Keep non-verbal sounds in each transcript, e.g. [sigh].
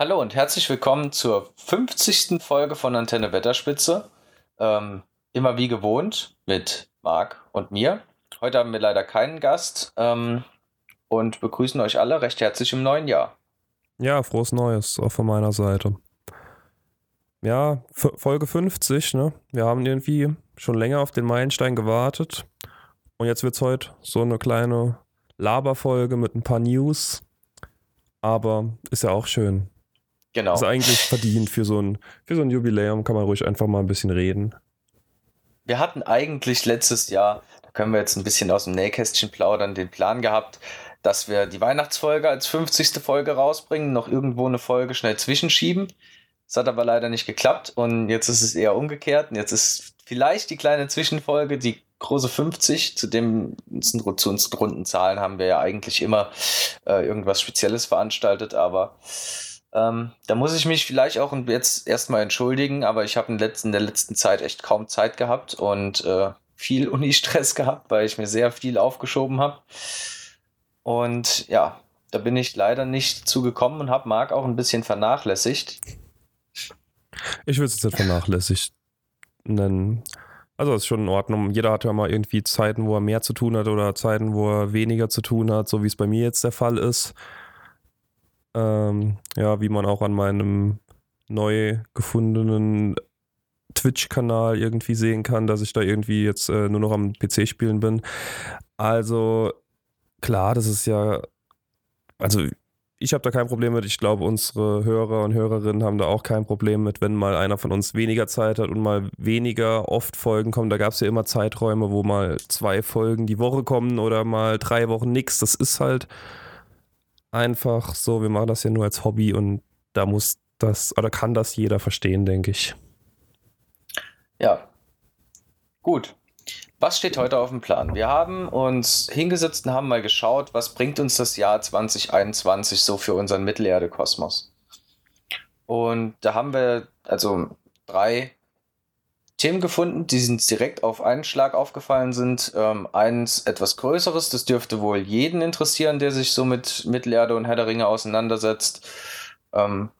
Hallo und herzlich willkommen zur 50. Folge von Antenne Wetterspitze. Ähm, immer wie gewohnt mit Marc und mir. Heute haben wir leider keinen Gast ähm, und begrüßen euch alle recht herzlich im neuen Jahr. Ja, frohes Neues auch von meiner Seite. Ja, F Folge 50, ne? Wir haben irgendwie schon länger auf den Meilenstein gewartet. Und jetzt wird es heute so eine kleine Laberfolge mit ein paar News. Aber ist ja auch schön. Genau. Ist eigentlich verdient für so, ein, für so ein Jubiläum, kann man ruhig einfach mal ein bisschen reden. Wir hatten eigentlich letztes Jahr, da können wir jetzt ein bisschen aus dem Nähkästchen plaudern, den Plan gehabt, dass wir die Weihnachtsfolge als 50. Folge rausbringen, noch irgendwo eine Folge schnell zwischenschieben. Das hat aber leider nicht geklappt und jetzt ist es eher umgekehrt. Und jetzt ist vielleicht die kleine Zwischenfolge, die große 50, zu dem zu unseren runden Zahlen haben wir ja eigentlich immer äh, irgendwas Spezielles veranstaltet, aber ähm, da muss ich mich vielleicht auch jetzt erstmal entschuldigen, aber ich habe in, in, der letzten Zeit echt kaum Zeit gehabt und äh, viel [laughs] Uni-Stress gehabt, weil ich mir sehr viel aufgeschoben habe. Und ja, da bin ich leider nicht zugekommen und habe Marc auch ein bisschen vernachlässigt. Ich würde es jetzt nicht vernachlässigt nennen. Also ist schon in Ordnung. Jeder hat ja mal irgendwie Zeiten, wo er mehr zu tun hat oder Zeiten, wo er weniger zu tun hat, so wie es bei mir jetzt der Fall ist. Ähm, ja, wie man auch an meinem neu gefundenen Twitch-Kanal irgendwie sehen kann, dass ich da irgendwie jetzt äh, nur noch am PC spielen bin. Also klar, das ist ja, also ich habe da kein Problem mit. Ich glaube, unsere Hörer und Hörerinnen haben da auch kein Problem mit, wenn mal einer von uns weniger Zeit hat und mal weniger oft Folgen kommen. Da gab es ja immer Zeiträume, wo mal zwei Folgen die Woche kommen oder mal drei Wochen nichts. Das ist halt einfach so. Wir machen das ja nur als Hobby und da muss das oder kann das jeder verstehen, denke ich. Ja. Gut. Was steht heute auf dem Plan? Wir haben uns hingesetzt und haben mal geschaut, was bringt uns das Jahr 2021 so für unseren Mittelerde-Kosmos. Und da haben wir also drei Themen gefunden, die uns direkt auf einen Schlag aufgefallen sind. Ähm, eins etwas größeres, das dürfte wohl jeden interessieren, der sich so mit Mittelerde und Herr der Ringe auseinandersetzt. Ähm,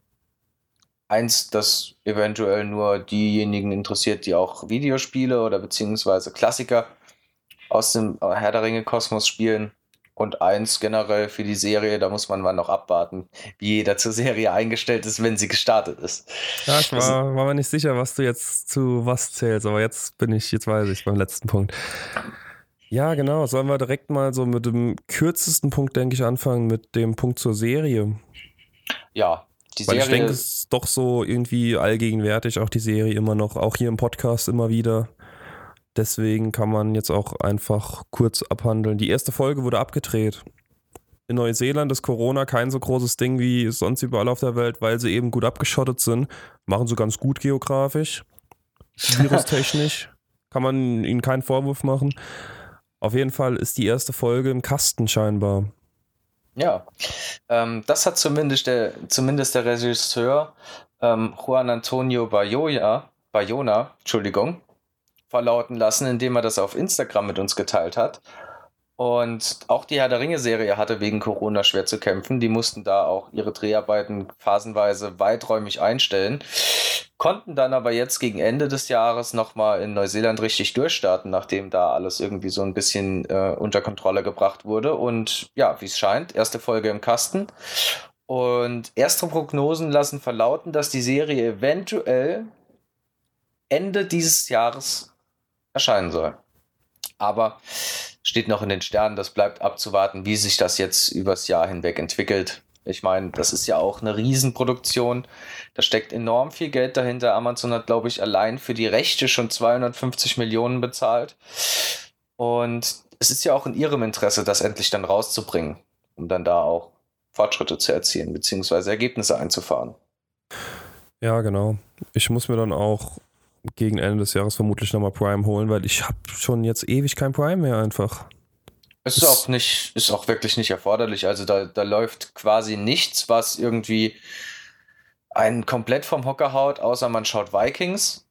eins, das eventuell nur diejenigen interessiert, die auch Videospiele oder beziehungsweise Klassiker aus dem Herr der Ringe Kosmos spielen. Und eins generell für die Serie, da muss man mal noch abwarten, wie jeder zur Serie eingestellt ist, wenn sie gestartet ist. Ja, ich war, war mir nicht sicher, was du jetzt zu was zählst, aber jetzt bin ich, jetzt weiß ich beim letzten Punkt. Ja, genau. Sollen wir direkt mal so mit dem kürzesten Punkt, denke ich, anfangen, mit dem Punkt zur Serie. Ja, die Weil Serie. ich denke, es ist doch so irgendwie allgegenwärtig, auch die Serie immer noch, auch hier im Podcast immer wieder. Deswegen kann man jetzt auch einfach kurz abhandeln. Die erste Folge wurde abgedreht. In Neuseeland ist Corona kein so großes Ding wie sonst überall auf der Welt, weil sie eben gut abgeschottet sind. Machen sie ganz gut geografisch, virustechnisch. [laughs] kann man ihnen keinen Vorwurf machen. Auf jeden Fall ist die erste Folge im Kasten scheinbar. Ja, ähm, das hat zumindest der, zumindest der Regisseur ähm, Juan Antonio Bayona, Bayona, Entschuldigung, verlauten lassen, indem er das auf Instagram mit uns geteilt hat. Und auch die Herr der Ringe-Serie hatte wegen Corona schwer zu kämpfen. Die mussten da auch ihre Dreharbeiten phasenweise weiträumig einstellen, konnten dann aber jetzt gegen Ende des Jahres nochmal in Neuseeland richtig durchstarten, nachdem da alles irgendwie so ein bisschen äh, unter Kontrolle gebracht wurde. Und ja, wie es scheint, erste Folge im Kasten. Und erste Prognosen lassen verlauten, dass die Serie eventuell Ende dieses Jahres erscheinen soll. Aber steht noch in den Sternen. Das bleibt abzuwarten, wie sich das jetzt übers Jahr hinweg entwickelt. Ich meine, das ist ja auch eine Riesenproduktion. Da steckt enorm viel Geld dahinter. Amazon hat, glaube ich, allein für die Rechte schon 250 Millionen bezahlt. Und es ist ja auch in ihrem Interesse, das endlich dann rauszubringen, um dann da auch Fortschritte zu erzielen, beziehungsweise Ergebnisse einzufahren. Ja, genau. Ich muss mir dann auch gegen Ende des Jahres vermutlich nochmal Prime holen, weil ich habe schon jetzt ewig kein Prime mehr einfach. Es ist auch nicht, ist auch wirklich nicht erforderlich. Also da, da läuft quasi nichts, was irgendwie einen komplett vom Hocker haut, außer man schaut Vikings.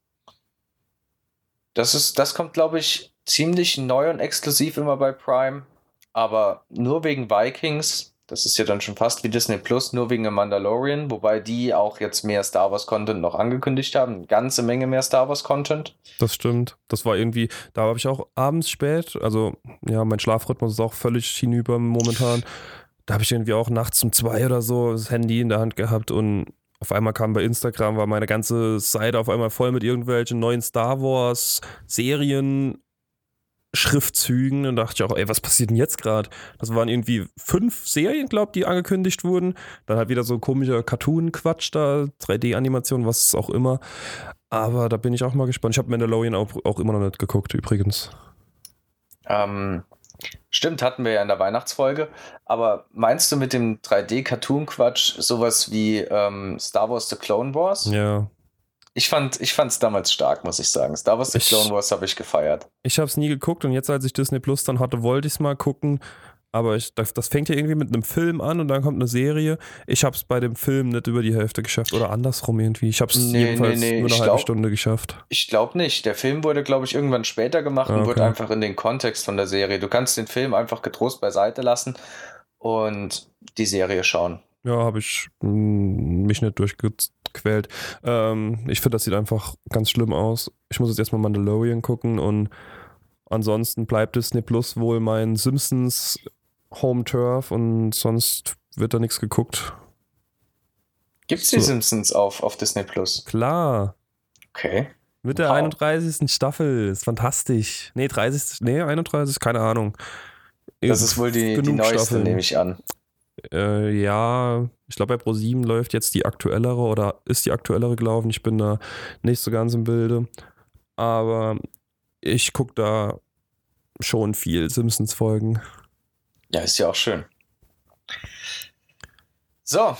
Das ist, das kommt, glaube ich, ziemlich neu und exklusiv immer bei Prime. Aber nur wegen Vikings Das ist ja dann schon fast wie Disney Plus, nur wegen dem Mandalorian, wobei die auch jetzt mehr Star Wars Content noch angekündigt haben. Eine ganze Menge mehr Star Wars Content. Das stimmt. Das war irgendwie, da habe ich auch abends spät, also ja, mein Schlafrhythmus ist auch völlig hinüber momentan. Da habe ich irgendwie auch nachts um zwei oder so das Handy in der Hand gehabt und auf einmal kam bei Instagram, war meine ganze Seite auf einmal voll mit irgendwelchen neuen Star Wars Serien Schriftzügen und dachte ich auch, ey, was passiert denn jetzt gerade? Das waren irgendwie fünf Serien, glaube ich, die angekündigt wurden. Dann halt wieder so komischer Cartoon-Quatsch da, 3D-Animation, was auch immer. Aber da bin ich auch mal gespannt. Ich habe Mandalorian auch, auch immer noch nicht geguckt, übrigens. Ähm, stimmt, hatten wir ja in der Weihnachtsfolge. Aber meinst du mit dem 3D-Cartoon-Quatsch sowas wie ähm, Star Wars The Clone Wars? Ja. Ich fand ich es damals stark, muss ich sagen. Star Wars The Clone Wars habe ich gefeiert. Ich habe es nie geguckt und jetzt, als ich Disney Plus dann hatte, wollte ich es mal gucken. Aber ich, das, das fängt ja irgendwie mit einem Film an und dann kommt eine Serie. Ich habe es bei dem Film nicht über die Hälfte geschafft oder andersrum irgendwie. Ich habe es Nee, jedenfalls nee, nee, nur eine ich halbe glaub- Stunde geschafft. Ich glaube nicht. Der Film wurde, glaube ich, irgendwann später gemacht Ah, und wurde okay. einfach in den Kontext von der Serie. Du kannst den Film einfach getrost beiseite lassen und die Serie schauen. Ja, habe ich mh, mich nicht durchgequält. Ähm, ich finde, das sieht einfach ganz schlimm aus. Ich muss jetzt erstmal Mandalorian gucken und ansonsten bleibt Disney Plus wohl mein Simpsons Home Turf und sonst wird da nichts geguckt. Gibt es die So. Simpsons auf, auf Disney Plus? Klar, Okay. mit der Wow. 31. Staffel. Ist fantastisch. Nee, 30. Nee, 31. Keine Ahnung. Das ist wohl die, die neueste, Staffeln. nehme ich an. Äh, ja, ich glaube, bei Pro7 läuft jetzt die aktuellere oder ist die aktuellere gelaufen. Ich bin da nicht so ganz im Bilde. Aber ich gucke da schon viel Simpsons-Folgen. Ja, ist ja auch schön. So,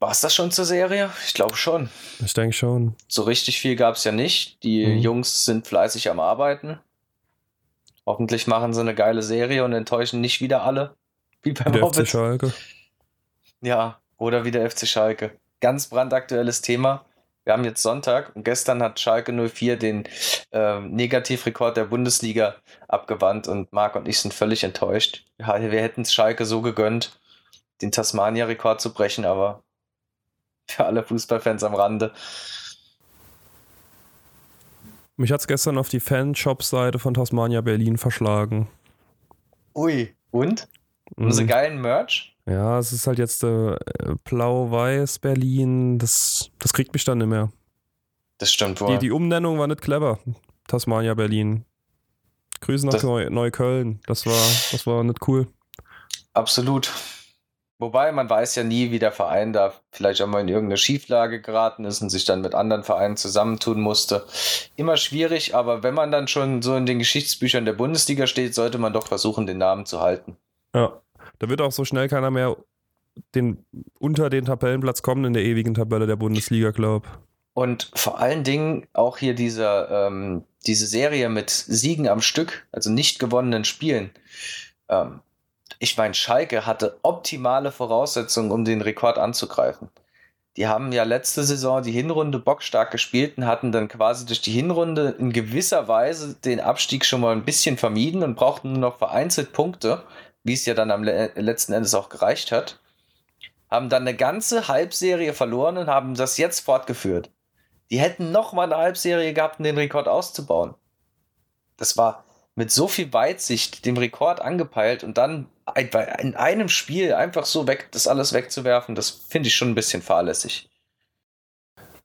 war es das schon zur Serie? Ich glaube schon. Ich denke schon. So richtig viel gab es ja nicht. Die Mhm. Jungs sind fleißig am Arbeiten. Hoffentlich machen sie eine geile Serie und enttäuschen nicht wieder alle. Wie beim Der FC Hobbit. Schalke. Ja, oder wie der FC Schalke. Ganz brandaktuelles Thema. Wir haben jetzt Sonntag und gestern hat Schalke 04 den ähm, Negativrekord der Bundesliga abgewandt und Marc und ich sind völlig enttäuscht. Ja, wir hätten es Schalke so gegönnt, den Tasmania-Rekord zu brechen, aber für alle Fußballfans am Rande. Mich hat es gestern auf die Fanshop-Seite von Tasmania Berlin verschlagen. Ui. Und? Haben sie Mhm. geilen Merch? Ja, es ist halt jetzt äh, blau-weiß Berlin. Das, das kriegt mich dann nicht mehr. Das stimmt Die, wohl. die Umnennung war nicht clever. Tasmania Berlin. Grüße nach Das- Neu Neukölln. Das war, das war nicht cool. Absolut. Wobei man weiß ja nie, wie der Verein da vielleicht auch mal in irgendeine Schieflage geraten ist und sich dann mit anderen Vereinen zusammentun musste. Immer schwierig, aber wenn man dann schon so in den Geschichtsbüchern der Bundesliga steht, sollte man doch versuchen, den Namen zu halten. Ja. Da wird auch so schnell keiner mehr den, unter den Tabellenplatz kommen in der ewigen Tabelle der Bundesliga, glaub. Und vor allen Dingen auch hier dieser, ähm, diese Serie mit Siegen am Stück, also nicht gewonnenen Spielen. Ähm, ich meine, Schalke hatte optimale Voraussetzungen, um den Rekord anzugreifen. Die haben ja letzte Saison die Hinrunde bockstark gespielt und hatten dann quasi durch die Hinrunde in gewisser Weise den Abstieg schon mal ein bisschen vermieden und brauchten nur noch vereinzelt Punkte, wie es ja dann am le letzten Endes auch gereicht hat. Haben dann eine ganze Halbserie verloren und haben das jetzt fortgeführt. Die hätten noch mal eine Halbserie gehabt, um den Rekord auszubauen. Das war mit so viel Weitsicht dem Rekord angepeilt und dann in einem Spiel einfach so weg, das alles wegzuwerfen, das finde ich schon ein bisschen fahrlässig.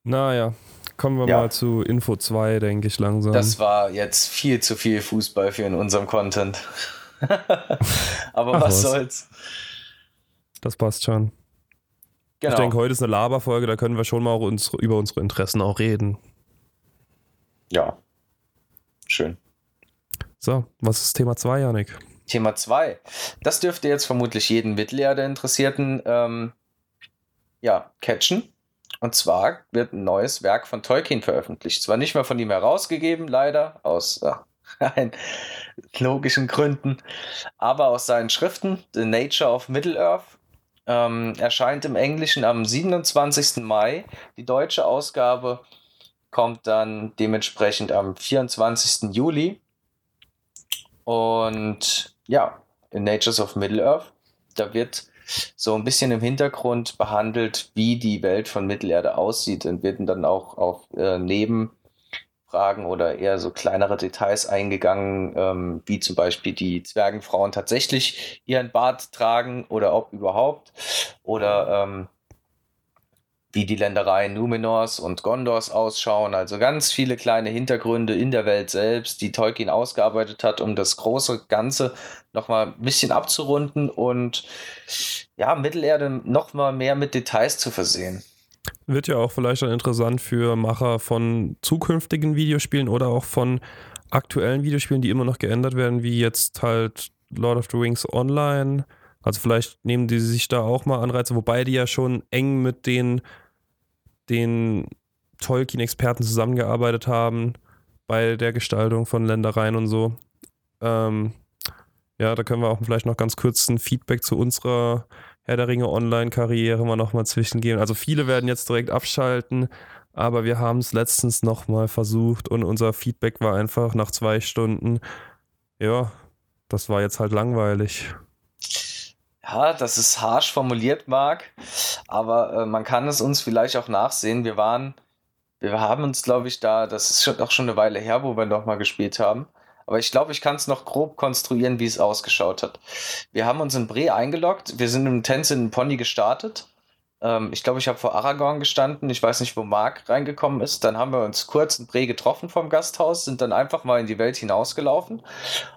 Naja, kommen wir Ja. mal zu Info 2, denke ich langsam. Das war jetzt viel zu viel Fußball für in unserem Content. [laughs] Aber Ach, was was. soll's. das passt schon. Genau. Ich denke, heute ist eine Laberfolge, da können wir schon mal auch uns, über unsere Interessen auch reden. ja. Schön. So, was ist Thema 2, Janik? Thema 2. Das dürfte jetzt vermutlich jeden der Interessierten ähm, ja, catchen. Und zwar wird ein neues Werk von Tolkien veröffentlicht. Zwar nicht mehr von ihm herausgegeben, leider, aus äh, [laughs] ein- logischen Gründen, aber aus seinen Schriften, The Nature of Middle-earth, ähm, erscheint im Englischen am 27. Mai. Die deutsche Ausgabe kommt dann dementsprechend am 24. Juli. Und ja, in Natures of Middle-earth, da wird so ein bisschen im Hintergrund behandelt, wie die Welt von Mittelerde aussieht und werden dann auch auf äh, Nebenfragen oder eher so kleinere Details eingegangen, ähm, wie zum Beispiel die Zwergenfrauen tatsächlich ihren Bart tragen oder ob überhaupt oder ähm, wie die Ländereien Numenors und Gondors ausschauen. Also ganz viele kleine Hintergründe in der Welt selbst, die Tolkien ausgearbeitet hat, um das große Ganze nochmal ein bisschen abzurunden und ja, Mittelerde nochmal mehr mit Details zu versehen. Wird ja auch vielleicht dann interessant für Macher von zukünftigen Videospielen oder auch von aktuellen Videospielen, die immer noch geändert werden, wie jetzt halt Lord of the Rings Online also vielleicht nehmen die sich da auch mal Anreize, wobei die ja schon eng mit den, den Tolkien-Experten zusammengearbeitet haben bei der Gestaltung von Ländereien und so. Ähm, ja, da können wir auch vielleicht noch ganz kurz ein Feedback zu unserer Herr der Ringe Online-Karriere mal nochmal zwischengeben. Also viele werden jetzt direkt abschalten, aber wir haben es letztens nochmal versucht und unser Feedback war einfach nach zwei Stunden, ja, das war jetzt halt langweilig. Ja, das ist harsch formuliert, Marc, aber äh, man kann es uns vielleicht auch nachsehen. Wir waren, wir haben uns, glaube ich, da, das ist schon, auch schon eine Weile her, wo wir noch mal gespielt haben. Aber ich glaube, ich kann es noch grob konstruieren, wie es ausgeschaut hat. Wir haben uns in Bre eingeloggt, wir sind im Tänze Pony gestartet ähm, ich glaube, ich habe vor Aragorn gestanden. Ich weiß nicht, wo Mark reingekommen ist. Dann haben wir uns kurz in Bre getroffen vom Gasthaus, sind dann einfach mal in die Welt hinausgelaufen.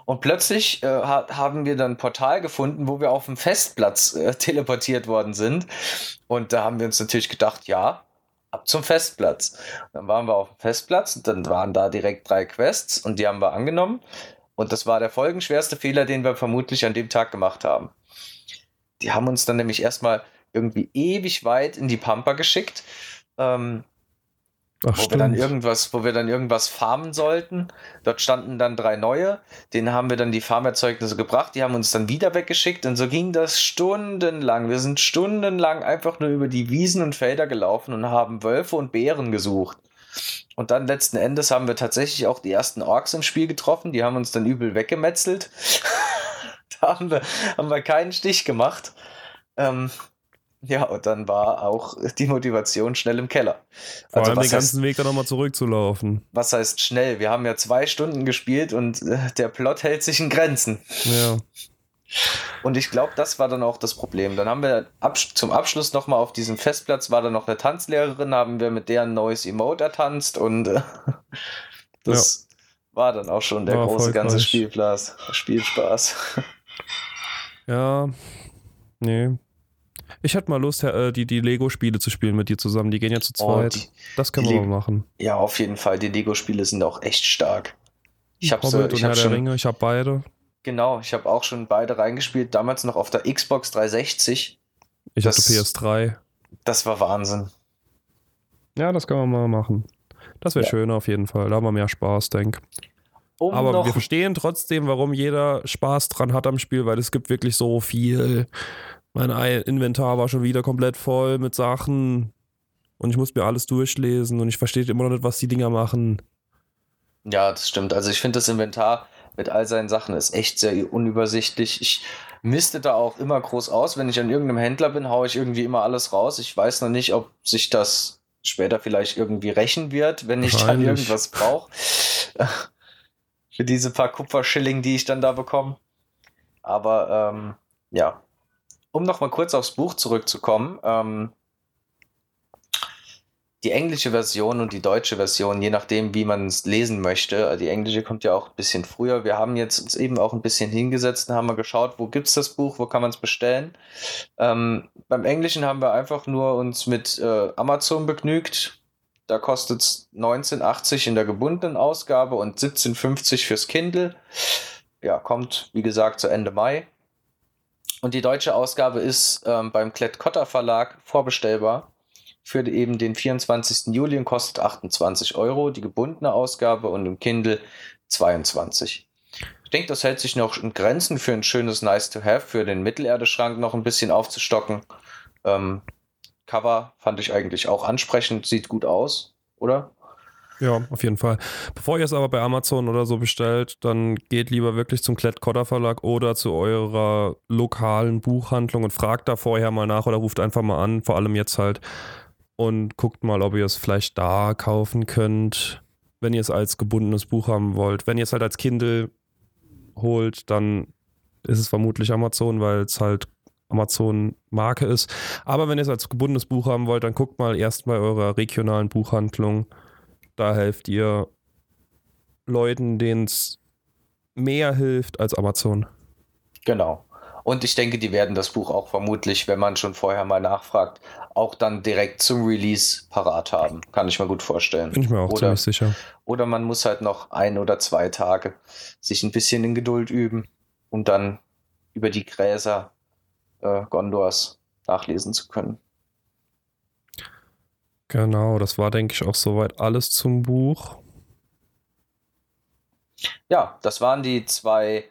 Und plötzlich äh, haben wir dann ein Portal gefunden, wo wir auf dem Festplatz äh, teleportiert worden sind. Und da haben wir uns natürlich gedacht, ja, ab zum Festplatz. Dann waren wir auf dem Festplatz und dann waren da direkt drei Quests und die haben wir angenommen. Und das war der folgenschwerste Fehler, den wir vermutlich an dem Tag gemacht haben. Die haben uns dann nämlich erstmal irgendwie ewig weit in die Pampa geschickt. Ähm, Ach, wo wir dann irgendwas, wo wir dann irgendwas farmen sollten. Dort standen dann drei neue. Denen haben wir dann die Farmerzeugnisse gebracht. Die haben uns dann wieder weggeschickt und so ging das stundenlang. Wir sind stundenlang einfach nur über die Wiesen und Felder gelaufen und haben Wölfe und Bären gesucht. Und dann letzten Endes haben wir tatsächlich auch die ersten Orks im Spiel getroffen. Die haben uns dann übel weggemetzelt. [laughs] da haben wir, haben wir keinen Stich gemacht. Ähm, ja, und dann war auch die Motivation schnell im Keller. Vor also, allem den ganzen heißt, Weg dann nochmal zurückzulaufen. Was heißt schnell? Wir haben ja zwei Stunden gespielt und äh, der Plot hält sich in Grenzen. Ja. Und ich glaube, das war dann auch das Problem. Dann haben wir ab, zum Abschluss nochmal auf diesem Festplatz, war dann noch eine Tanzlehrerin, haben wir mit der ein neues Emote ertanzt und äh, [laughs] das ja. war dann auch schon der war große ganze Spielplatz, Spielspaß. [laughs] Ja, nee, ich hätte mal Lust, äh, die, die Lego-Spiele zu spielen mit dir zusammen. Die gehen ja zu oh, zweit. Oh, die, das können wir mal machen. Ja, auf jeden Fall. Die Lego-Spiele sind auch echt stark. Ich habe so, ich hab schon, Ringe, ich habe beide. Genau, ich habe auch schon beide reingespielt. Damals noch auf der Xbox 360. Ich das, hatte PS3. Das war Wahnsinn. Ja, das können wir mal machen. Das wäre ja. schön auf jeden Fall. Da haben wir mehr Spaß, denk. Um Aber wir verstehen trotzdem, warum jeder Spaß dran hat am Spiel, weil es gibt wirklich so viel. Mein Inventar war schon wieder komplett voll mit Sachen und ich muss mir alles durchlesen und ich verstehe immer noch nicht, was die Dinger machen. Ja, das stimmt. Also ich finde das Inventar mit all seinen Sachen ist echt sehr unübersichtlich. Ich misste da auch immer groß aus. Wenn ich an irgendeinem Händler bin, haue ich irgendwie immer alles raus. Ich weiß noch nicht, ob sich das später vielleicht irgendwie rächen wird, wenn ich dann irgendwas brauche. [laughs] Für diese paar Kupferschilling, die ich dann da bekomme. Aber ähm, ja, um nochmal kurz aufs Buch zurückzukommen, ähm, die englische Version und die deutsche Version, je nachdem, wie man es lesen möchte. Äh, die englische kommt ja auch ein bisschen früher. Wir haben jetzt uns eben auch ein bisschen hingesetzt und haben mal geschaut, wo gibt es das Buch, wo kann man es bestellen. Ähm, beim Englischen haben wir einfach nur uns mit äh, Amazon begnügt. Da kostet es 19,80 in der gebundenen Ausgabe und 17,50 fürs Kindle. Ja, kommt wie gesagt zu Ende Mai. Und die deutsche Ausgabe ist ähm, beim Klett-Cotta Verlag vorbestellbar für eben den 24. Juli und kostet 28 Euro. Die gebundene Ausgabe und im Kindle 22. Ich denke, das hält sich noch in Grenzen für ein schönes Nice to Have, für den Mittelerdeschrank noch ein bisschen aufzustocken. Ähm, Cover fand ich eigentlich auch ansprechend, sieht gut aus, oder? Ja, auf jeden Fall. Bevor ihr es aber bei Amazon oder so bestellt, dann geht lieber wirklich zum Klett-Cotta Verlag oder zu eurer lokalen Buchhandlung und fragt da vorher mal nach oder ruft einfach mal an, vor allem jetzt halt, und guckt mal, ob ihr es vielleicht da kaufen könnt, wenn ihr es als gebundenes Buch haben wollt. Wenn ihr es halt als Kindle holt, dann ist es vermutlich Amazon, weil es halt Amazon-Marke ist. Aber wenn ihr es als gebundenes Buch haben wollt, dann guckt mal erst bei eurer regionalen Buchhandlung da helft ihr Leuten, denen es mehr hilft als Amazon. Genau. Und ich denke, die werden das Buch auch vermutlich, wenn man schon vorher mal nachfragt, auch dann direkt zum Release parat haben. Kann ich mir gut vorstellen. Bin ich mir auch oder, ziemlich sicher. Oder man muss halt noch ein oder zwei Tage sich ein bisschen in Geduld üben, um dann über die Gräser äh, Gondors nachlesen zu können. Genau, das war, denke ich, auch soweit alles zum Buch. Ja, das waren die zwei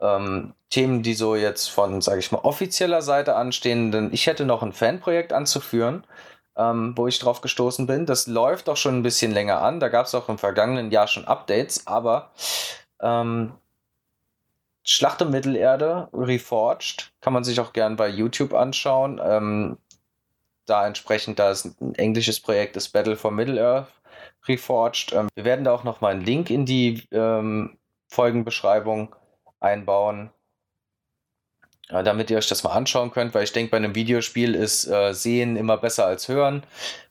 ähm, Themen, die so jetzt von, sage ich mal, offizieller Seite anstehen. Denn ich hätte noch ein Fanprojekt anzuführen, ähm, wo ich drauf gestoßen bin. Das läuft auch schon ein bisschen länger an. Da gab es auch im vergangenen Jahr schon Updates, aber ähm, Schlacht um Mittelerde, Reforged, kann man sich auch gern bei YouTube anschauen. Ähm, da entsprechend, da es ein englisches Projekt ist, Battle for Middle-earth Reforged. Ähm, wir werden da auch nochmal einen Link in die ähm, Folgenbeschreibung einbauen, äh, damit ihr euch das mal anschauen könnt, weil ich denke, bei einem Videospiel ist äh, Sehen immer besser als Hören.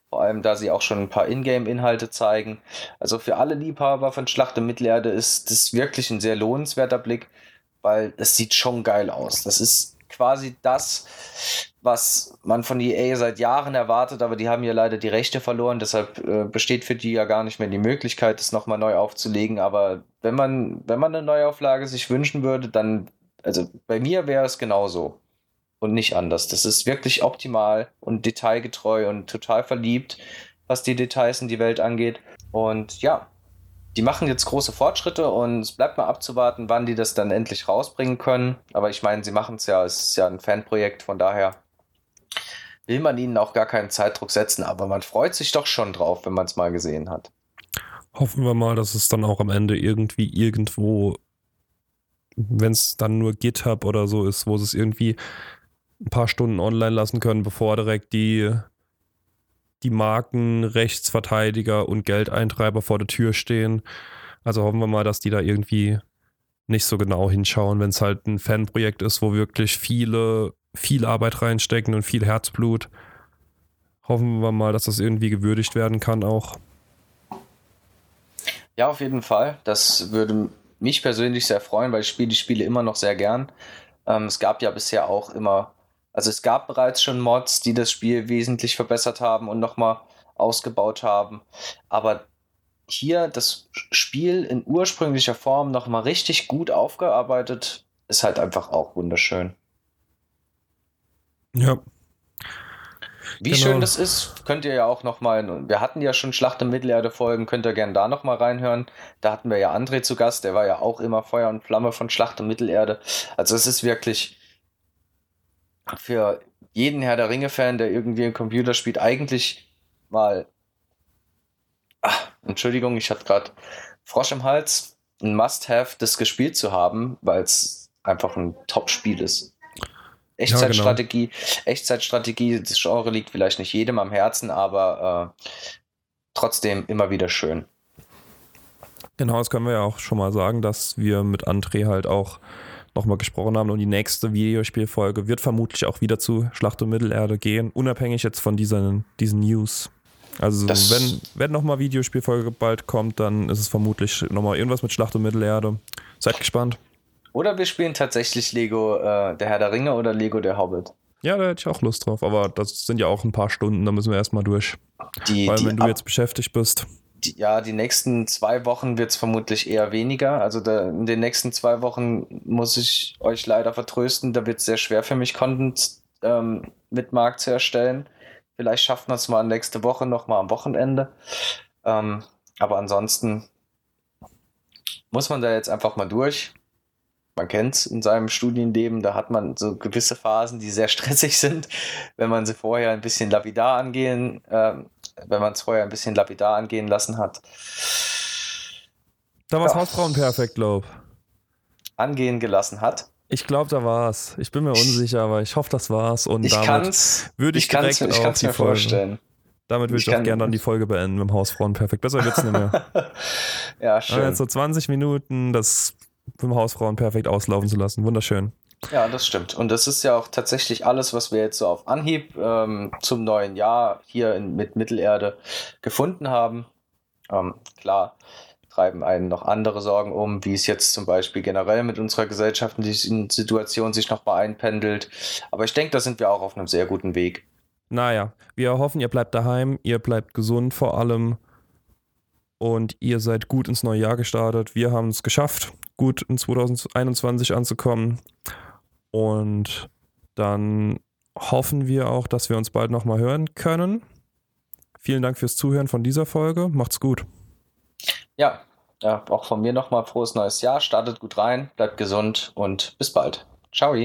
Vor allem, da sie auch schon ein paar Ingame-Inhalte zeigen. Also für alle Liebhaber von Schlacht im Mittelerde ist das wirklich ein sehr lohnenswerter Blick, weil es sieht schon geil aus. Das ist quasi das, was man von EA seit Jahren erwartet, aber die haben ja leider die Rechte verloren, deshalb äh, besteht für die ja gar nicht mehr die Möglichkeit, das nochmal neu aufzulegen. Aber wenn man, wenn man eine Neuauflage sich wünschen würde, dann, also bei mir wäre es genauso und nicht anders. Das ist wirklich optimal und detailgetreu und total verliebt, was die Details in die Welt angeht. Und ja, die machen jetzt große Fortschritte und es bleibt mal abzuwarten, wann die das dann endlich rausbringen können. Aber ich meine, sie machen es ja, es ist ja ein Fanprojekt, von daher will man ihnen auch gar keinen Zeitdruck setzen, aber man freut sich doch schon drauf, wenn man es mal gesehen hat. Hoffen wir mal, dass es dann auch am Ende irgendwie irgendwo, wenn es dann nur GitHub oder so ist, wo sie es irgendwie ein paar Stunden online lassen können, bevor direkt die die Marken, Rechtsverteidiger und Geldeintreiber vor der Tür stehen. Also hoffen wir mal, dass die da irgendwie nicht so genau hinschauen, wenn es halt ein Fanprojekt ist, wo wirklich viele, viel Arbeit reinstecken und viel Herzblut. Hoffen wir mal, dass das irgendwie gewürdigt werden kann auch. Ja, auf jeden Fall. Das würde mich persönlich sehr freuen, weil ich spiele die Spiele immer noch sehr gern. Ähm, es gab ja bisher auch immer also es gab bereits schon Mods, die das Spiel wesentlich verbessert haben und nochmal ausgebaut haben. Aber hier das Spiel in ursprünglicher Form nochmal richtig gut aufgearbeitet, ist halt einfach auch wunderschön. Ja. Wie genau. schön das ist, könnt ihr ja auch nochmal, wir hatten ja schon Schlacht im Mittelerde Folgen, könnt ihr gerne da nochmal reinhören. Da hatten wir ja André zu Gast, der war ja auch immer Feuer und Flamme von Schlacht im Mittelerde. Also es ist wirklich für jeden Herr der Ringe-Fan, der irgendwie ein Computer spielt, eigentlich mal. Ach, Entschuldigung, ich hatte gerade Frosch im Hals. Ein Must-Have, das gespielt zu haben, weil es einfach ein Top-Spiel ist. Echtzeitstrategie, ja, genau. Echtzeitstrategie, das Genre liegt vielleicht nicht jedem am Herzen, aber äh, trotzdem immer wieder schön. Genau, das können wir ja auch schon mal sagen, dass wir mit André halt auch nochmal gesprochen haben. Und die nächste Videospielfolge wird vermutlich auch wieder zu Schlacht um Mittelerde gehen, unabhängig jetzt von diesen, diesen News. Also das wenn, wenn nochmal Videospielfolge bald kommt, dann ist es vermutlich nochmal irgendwas mit Schlacht um Mittelerde. Seid gespannt. Oder wir spielen tatsächlich Lego äh, der Herr der Ringe oder Lego der Hobbit. Ja, da hätte ich auch Lust drauf, aber das sind ja auch ein paar Stunden, da müssen wir erstmal durch. Die, Weil wenn du jetzt beschäftigt bist die, ja, die nächsten zwei Wochen wird es vermutlich eher weniger. Also da, in den nächsten zwei Wochen muss ich euch leider vertrösten. Da wird es sehr schwer für mich, Content ähm, mit Markt zu erstellen. Vielleicht schafft man es mal nächste Woche nochmal am Wochenende. Ähm, aber ansonsten muss man da jetzt einfach mal durch. Man kennt es in seinem Studienleben, da hat man so gewisse Phasen, die sehr [laughs] stressig sind, wenn man sie vorher ein bisschen lapidar angehen. Ähm, wenn man es vorher ein bisschen lapidar angehen lassen hat. Da war es ja. Hausfrauen perfekt, glaub. Angehen gelassen hat. Ich glaube, da war es. Ich bin mir unsicher, aber ich hoffe, das war's. Und ich damit würde ich, ich direkt ich auf die mir Folge. vorstellen. Damit würde ich, ich auch gerne dann die Folge beenden mit dem Hausfrauen perfekt. Besser wird's nicht mehr. [laughs] ja, schön. jetzt so 20 Minuten das dem Hausfrauen perfekt auslaufen zu lassen. Wunderschön. Ja, das stimmt. Und das ist ja auch tatsächlich alles, was wir jetzt so auf Anhieb ähm, zum neuen Jahr hier in, mit Mittelerde gefunden haben. Ähm, klar, treiben einen noch andere Sorgen um, wie es jetzt zum Beispiel generell mit unserer gesellschaftlichen Situation sich nochmal einpendelt. Aber ich denke, da sind wir auch auf einem sehr guten Weg. Naja, wir hoffen, ihr bleibt daheim, ihr bleibt gesund vor allem und ihr seid gut ins neue Jahr gestartet. Wir haben es geschafft, gut in 2021 anzukommen. Und dann hoffen wir auch, dass wir uns bald nochmal hören können. Vielen Dank fürs Zuhören von dieser Folge. Macht's gut. Ja, ja auch von mir nochmal frohes neues Jahr. Startet gut rein, bleibt gesund und bis bald. Ciao.